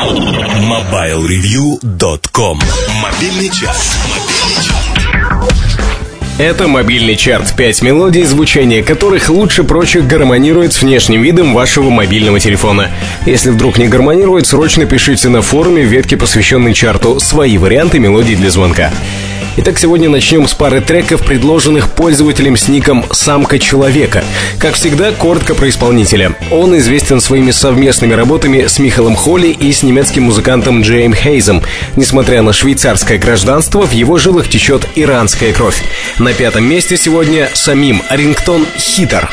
MobileReview.com Мобильный час. Это мобильный чарт. Пять мелодий, звучание которых лучше прочих гармонирует с внешним видом вашего мобильного телефона. Если вдруг не гармонирует, срочно пишите на форуме ветки, посвященной чарту, свои варианты мелодий для звонка. Итак, сегодня начнем с пары треков, предложенных пользователем с ником «Самка человека». Как всегда, коротко про исполнителя. Он известен своими совместными работами с Михалом Холли и с немецким музыкантом Джейм Хейзом. Несмотря на швейцарское гражданство, в его жилах течет иранская кровь. На пятом месте сегодня самим рингтон «Хитер».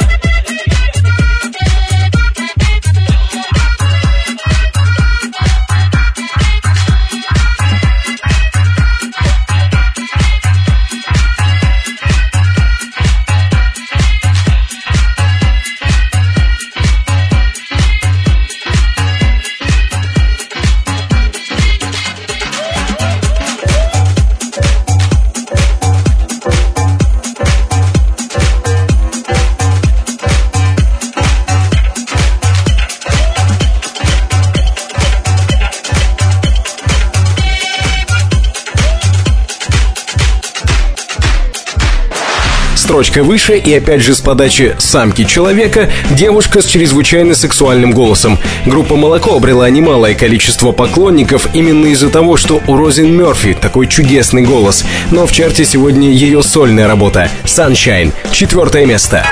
Строчкой выше и опять же с подачи самки человека девушка с чрезвычайно сексуальным голосом. Группа «Молоко» обрела немалое количество поклонников именно из-за того, что у Розин Мерфи такой чудесный голос. Но в чарте сегодня ее сольная работа «Sunshine» — четвертое место.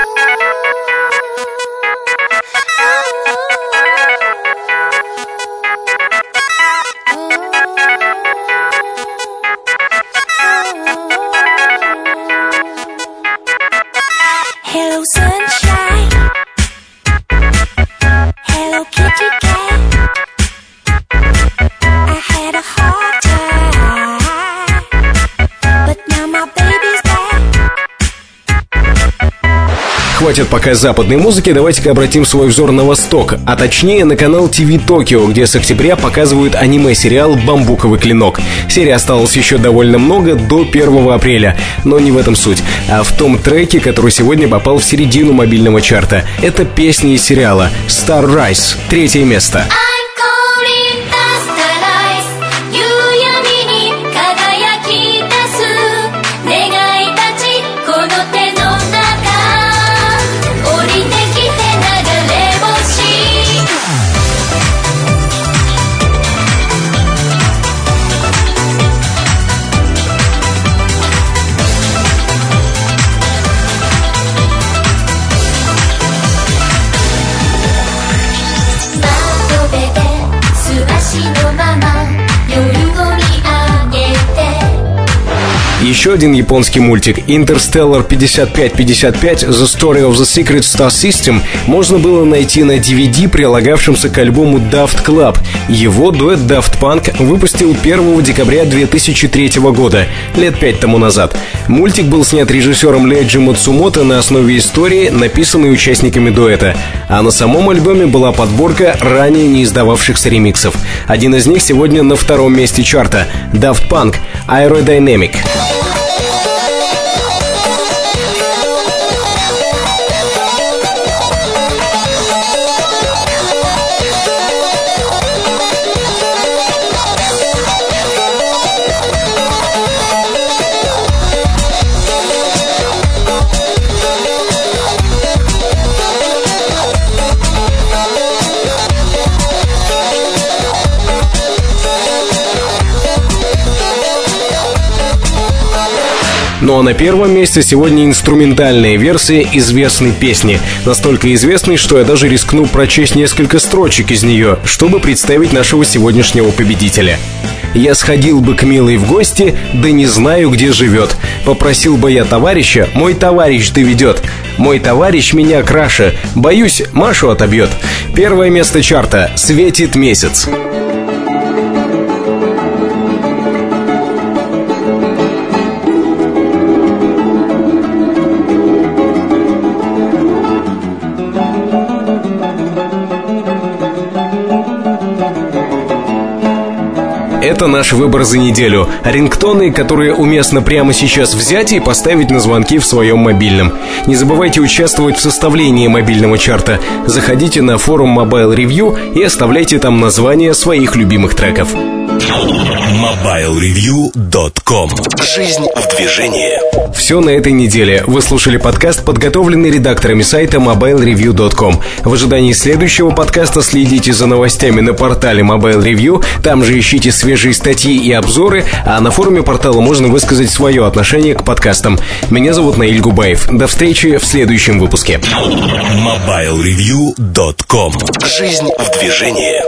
Hello sunshine. Hello kitty хватит пока западной музыки, давайте-ка обратим свой взор на восток, а точнее на канал ТВ Токио, где с октября показывают аниме-сериал «Бамбуковый клинок». Серии осталось еще довольно много до 1 апреля, но не в этом суть, а в том треке, который сегодня попал в середину мобильного чарта. Это песня из сериала «Star Rise», третье место. Еще один японский мультик Interstellar 5555 The Story of the Secret Star System можно было найти на DVD, прилагавшемся к альбому Daft Club. Его дуэт Daft Punk выпустил 1 декабря 2003 года, лет пять тому назад. Мультик был снят режиссером Леджи Мацумото на основе истории, написанной участниками дуэта. А на самом альбоме была подборка ранее не издававшихся ремиксов. Один из них сегодня на втором месте чарта — Daft Punk — Aerodynamic. Ну а на первом месте сегодня инструментальная версия известной песни. Настолько известной, что я даже рискну прочесть несколько строчек из нее, чтобы представить нашего сегодняшнего победителя. Я сходил бы к милой в гости, да не знаю, где живет. Попросил бы я товарища, мой товарищ доведет. Мой товарищ меня краше, боюсь, Машу отобьет. Первое место чарта «Светит месяц». Это наш выбор за неделю. Рингтоны, которые уместно прямо сейчас взять и поставить на звонки в своем мобильном. Не забывайте участвовать в составлении мобильного чарта. Заходите на форум Mobile Review и оставляйте там названия своих любимых треков. MobileReview.com Жизнь в движении Все на этой неделе. Вы слушали подкаст, подготовленный редакторами сайта MobileReview.com. В ожидании следующего подкаста следите за новостями на портале Mobile Review. Там же ищите свежие статьи и обзоры, а на форуме портала можно высказать свое отношение к подкастам. Меня зовут Наиль Губаев. До встречи в следующем выпуске. MobileReview.com Жизнь в движении